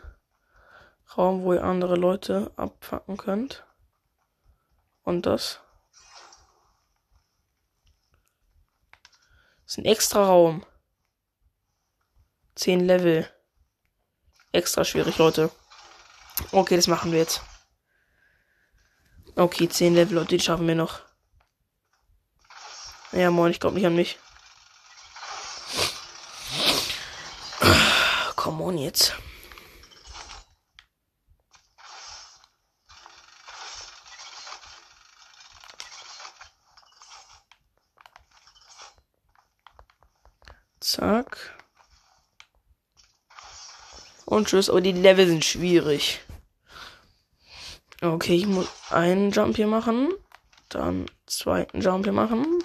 wo ihr andere Leute abfacken könnt. Und das. das ist ein extra Raum. Zehn Level. Extra schwierig, Leute. Okay, das machen wir jetzt. Okay, zehn Level, Leute, die schaffen wir noch. Ja, moin, ich glaube nicht an mich. Come on jetzt. Zack. Und tschüss. Aber die Level sind schwierig. Okay, ich muss einen Jump hier machen. Dann zweiten Jump hier machen.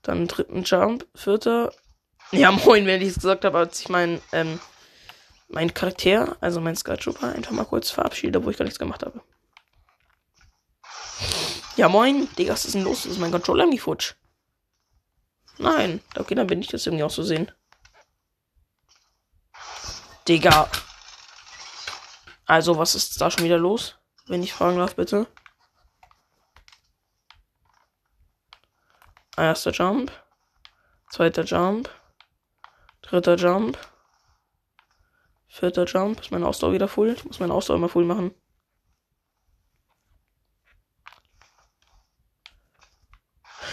Dann dritten Jump. Vierter. Ja, moin, wenn ich es gesagt habe, als ich mein, ähm, mein Charakter, also mein Sky Trooper, einfach mal kurz verabschiede, wo ich gar nichts gemacht habe. Ja, moin, Digga, was ist denn los? Ist mein Controller irgendwie futsch? Nein, okay, dann bin ich das irgendwie auch so sehen. Digga. Also, was ist da schon wieder los? Wenn ich fragen darf, bitte. Erster Jump. Zweiter Jump. Dritter Jump. Vierter Jump. Ist meine Ausdauer wieder full? Ich muss meine Ausdauer immer full machen.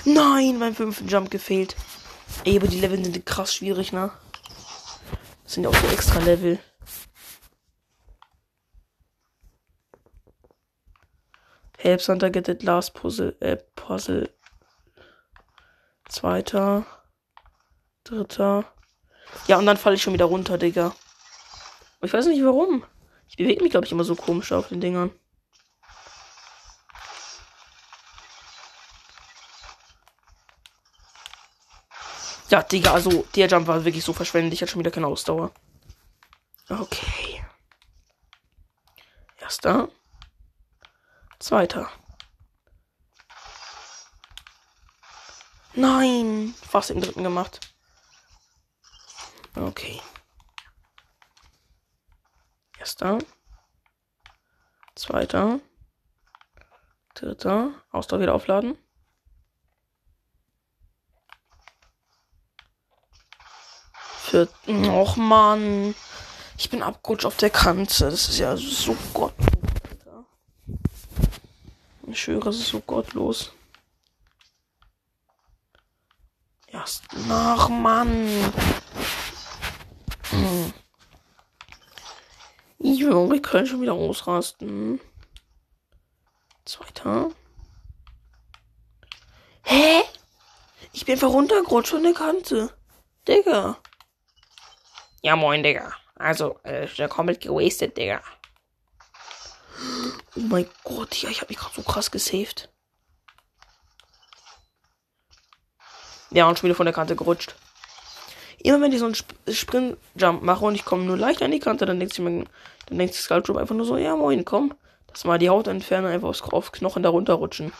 Nein, beim fünften Jump gefehlt. Ey, aber die Level sind krass schwierig, ne? Das sind ja auch so extra Level. Help Santa get it last puzzle, äh, Puzzle. Zweiter. Dritter. Ja, und dann falle ich schon wieder runter, Digga. Ich weiß nicht warum. Ich bewege mich, glaube ich, immer so komisch auf den Dingern. Ja, Digga, also der Jump war wirklich so verschwendet. Ich hatte schon wieder keine Ausdauer. Okay. Erster. Zweiter. Nein, fast den dritten gemacht. Okay. Erster. Zweiter. Dritter. Ausdauer wieder aufladen. Vierten. Och man. Ich bin abgerutscht auf der Kante. Das ist ja so gottlos. Ich schwöre, es ist so gottlos. Erst nach Mann. Hm. Jo, wir können schon wieder ausrasten. Zweiter. Hä? Ich bin einfach runtergerutscht von der Kante. Digga. Ja, moin, Digga. Also, äh, der komplett gewastet, Digga. Oh mein Gott, ja, ich habe mich gerade so krass gesaved. Ja, und schon wieder von der Kante gerutscht. Immer wenn ich so einen Sp Sprint-Jump mache und ich komme nur leicht an die Kante, dann denkt sich mein, dann denkt sich Skulltrop einfach nur so, ja moin, komm. Das mal die Haut entfernen, einfach aufs, auf Knochen da runterrutschen.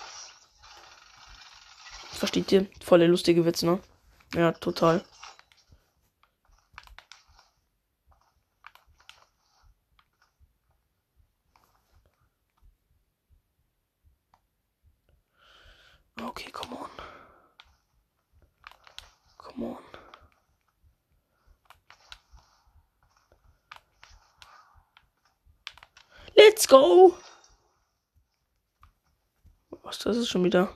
Versteht ihr? Voll der lustige Witz, ne? Ja, total. Okay, come on. Come on. Let's go! Das schon wieder?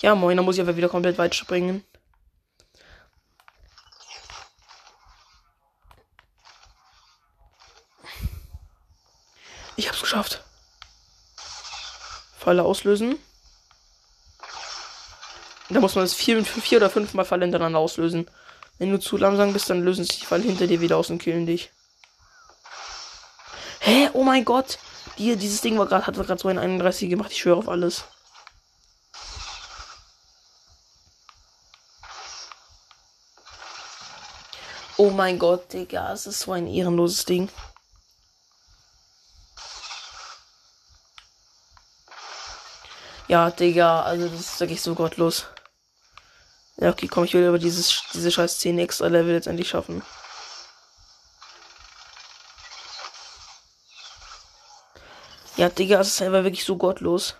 Ja, moin, da muss ich aber wieder komplett weit springen. Ich hab's geschafft. Falle auslösen. Da muss man es vier, vier oder fünfmal Falle hintereinander auslösen. Wenn du zu langsam bist, dann lösen sich die Falle hinter dir wieder aus und killen dich. Hä? Oh mein Gott! Die, dieses Ding war grad, hat gerade so ein 31 gemacht. Ich schwöre auf alles. Oh mein Gott, Digga, es ist so ein ehrenloses Ding. Ja, Digga, also das ist wirklich so gottlos. Ja, okay, komm, ich will aber dieses, diese scheiß 10 extra Level jetzt endlich schaffen. Ja, Digga, es ist einfach wirklich so gottlos.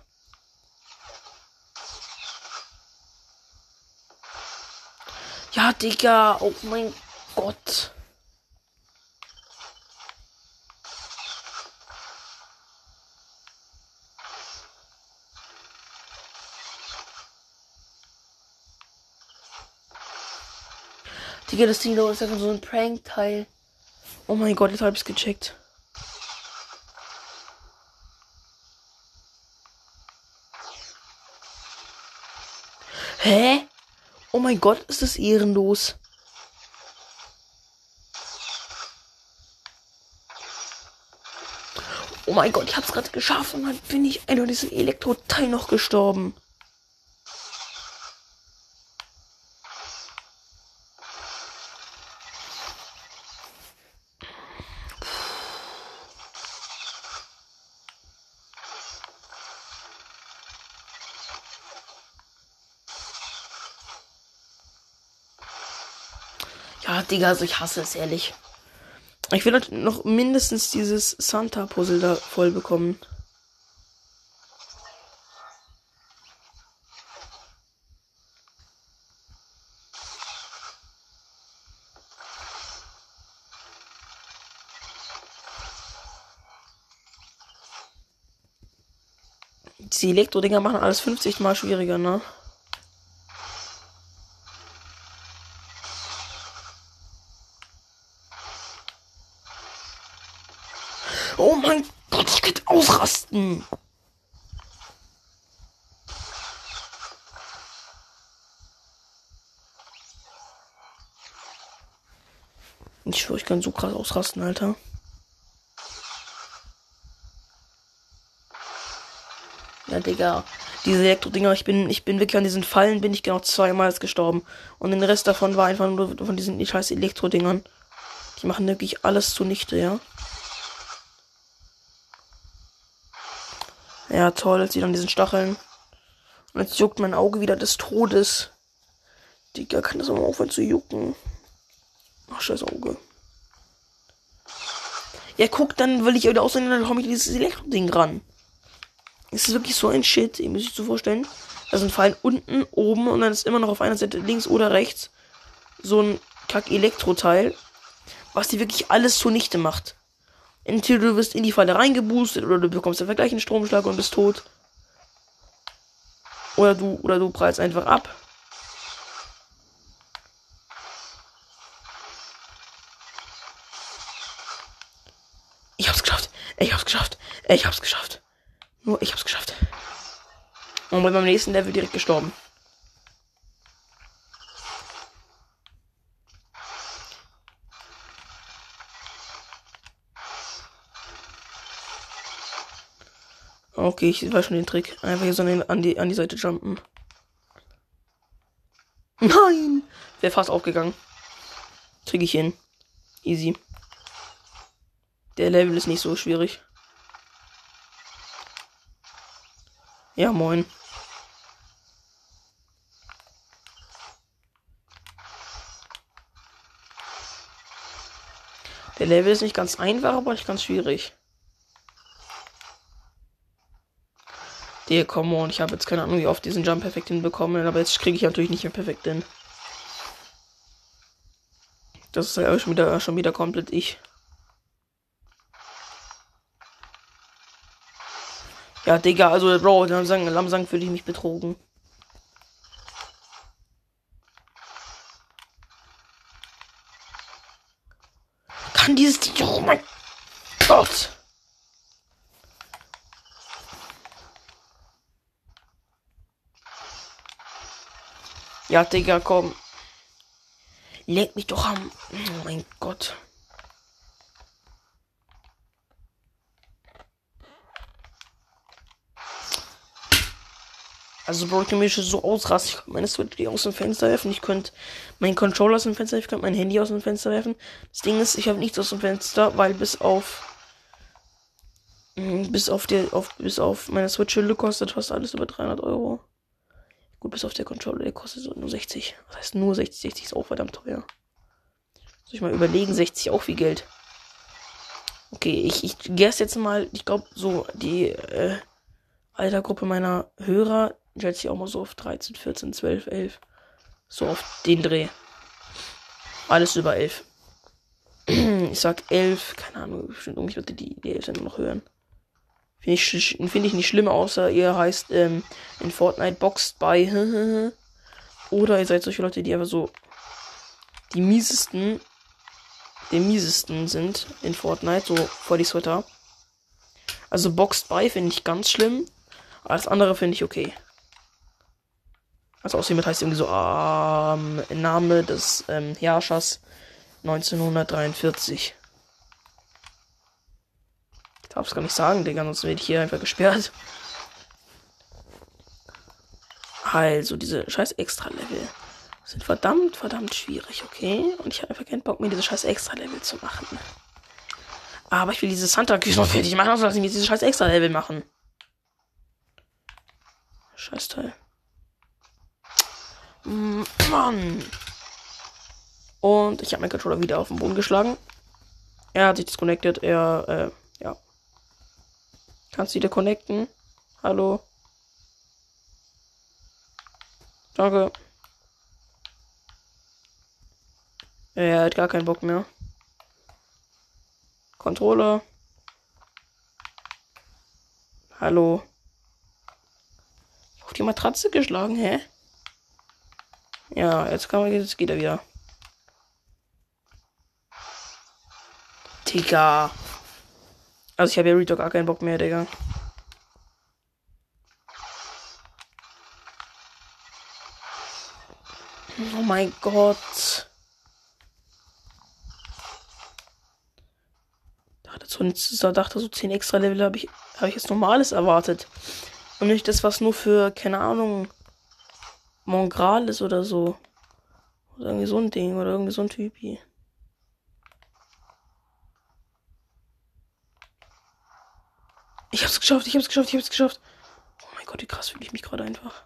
Ja, Digga, oh mein Gott. Digga, das Ding da ist einfach so ein Prank-Teil. Oh mein Gott, jetzt hab ich's gecheckt. Hä? Oh mein Gott, ist das ehrenlos. Oh mein Gott, ich hab's gerade geschafft und dann bin ich einfach diesem Elektro-Teil noch gestorben. Ja, Digga, also ich hasse es ehrlich. Ich will halt noch mindestens dieses Santa-Puzzle da voll bekommen. Die Elektro-Dinger machen alles 50 mal schwieriger, ne? Oh mein Gott, ich könnte ausrasten. Ich schwöre, ich kann so krass ausrasten, Alter. Ja, Digga. Diese Elektro-Dinger, ich bin, ich bin wirklich an diesen Fallen, bin ich genau zweimal gestorben. Und den Rest davon war einfach nur von diesen scheiß Elektro-Dingern. Die machen wirklich alles zunichte, ja. Ja, toll, jetzt sieht an diesen Stacheln. Und jetzt juckt mein Auge wieder des Todes. Digga, kann das mal aufhören zu jucken? Ach, scheiß Auge. Ja, guck, dann will ich wieder aussehen, dann komme ich dieses Elektro-Ding ran. Es ist wirklich so ein Shit, ihr müsst euch so vorstellen. Da sind Fallen unten, oben und dann ist immer noch auf einer Seite links oder rechts so ein Kack-Elektro-Teil, was die wirklich alles zunichte macht. Entweder du wirst in die Falle reingeboostet oder du bekommst einfach gleich einen Stromschlag und bist tot. Oder du, oder du prallst einfach ab. Ich hab's geschafft. Ich hab's geschafft. Ich hab's geschafft. Nur, ich hab's geschafft. Und bei meinem nächsten Level direkt gestorben. Okay, ich weiß schon den Trick. Einfach hier so an die, an die Seite jumpen. Nein! Wäre fast aufgegangen. Krieg ich hin. Easy. Der Level ist nicht so schwierig. Ja, moin. Der Level ist nicht ganz einfach, aber nicht ganz schwierig. Der, come on, ich habe jetzt keine Ahnung, wie oft diesen Jump perfekt hinbekommen, aber jetzt kriege ich natürlich nicht mehr perfekt hin. Das ist ja schon wieder, schon wieder komplett ich. Ja, Digga, also, Bro, Lamsang, Lamsang fühle ich mich betrogen. Kann dieses. Oh mein Gott! Ja, Digga, komm. Leg mich doch am. Oh mein Gott. Also, Bro, ich kann mich so ausrasten. Ich könnte meine Switch aus dem Fenster werfen. Ich könnte meinen Controller aus dem Fenster werfen. Ich könnte mein Handy aus dem Fenster werfen. Das Ding ist, ich habe nichts aus dem Fenster, weil bis auf. Bis auf, der, auf, bis auf meine Switch-Hülle kostet fast alles über 300 Euro. Gut, bis auf der Controller, der kostet so nur 60. Das heißt nur 60. 60 ist auch verdammt teuer. Soll ich mal überlegen, 60 auch viel Geld. Okay, ich, ich gehe jetzt mal, ich glaube, so die äh, Altergruppe meiner Hörer schätze ich auch mal so auf 13, 14, 12, 11. So auf den Dreh. Alles über 11. ich sag 11, keine Ahnung, bestimmt irgendwelche Leute, die die 11 noch hören. Finde ich, find ich nicht schlimm, außer ihr heißt ähm, in Fortnite Boxed by. Oder ihr seid solche Leute, die einfach so die miesesten, die miesesten sind in Fortnite, so vor die Sweater. Also Boxed by finde ich ganz schlimm. Alles andere finde ich okay. Also außerdem heißt irgendwie so ähm, Name des ähm, Herrschers 1943. Darf es gar nicht sagen, Digga, sonst werde ich hier einfach gesperrt. Also, diese scheiß Extra-Level sind verdammt, verdammt schwierig, okay? Und ich habe einfach keinen Bock mehr, diese scheiß Extra-Level zu machen. Aber ich will diese Santa-Küche noch fertig machen, also lass mich diese scheiß Extra-Level machen. Scheiß Teil. Mann. Und ich habe meinen Controller wieder auf den Boden geschlagen. Er hat sich disconnected. Er, äh, Kannst du wieder connecten? Hallo? Danke. Er hat gar keinen Bock mehr. Controller. Hallo. Auf die Matratze geschlagen, hä? Ja, jetzt kann man, jetzt geht er wieder. Digga. Also ich habe ja Redo gar keinen Bock mehr, Digga. Oh mein Gott. Dachte so, dachte so 10 extra Level habe ich, hab ich jetzt normales erwartet. Und nicht das, was nur für, keine Ahnung, Mongral ist oder so. Oder irgendwie so ein Ding oder irgendwie so ein Typi. Ich hab's geschafft, ich hab's geschafft, ich hab's geschafft. Oh mein Gott, wie krass fühle ich mich gerade einfach.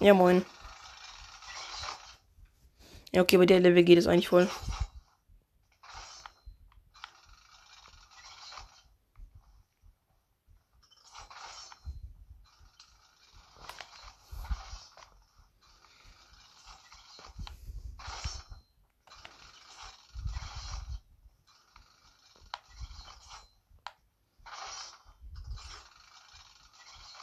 Ja, moin. Ja, okay, bei der Level geht es eigentlich voll.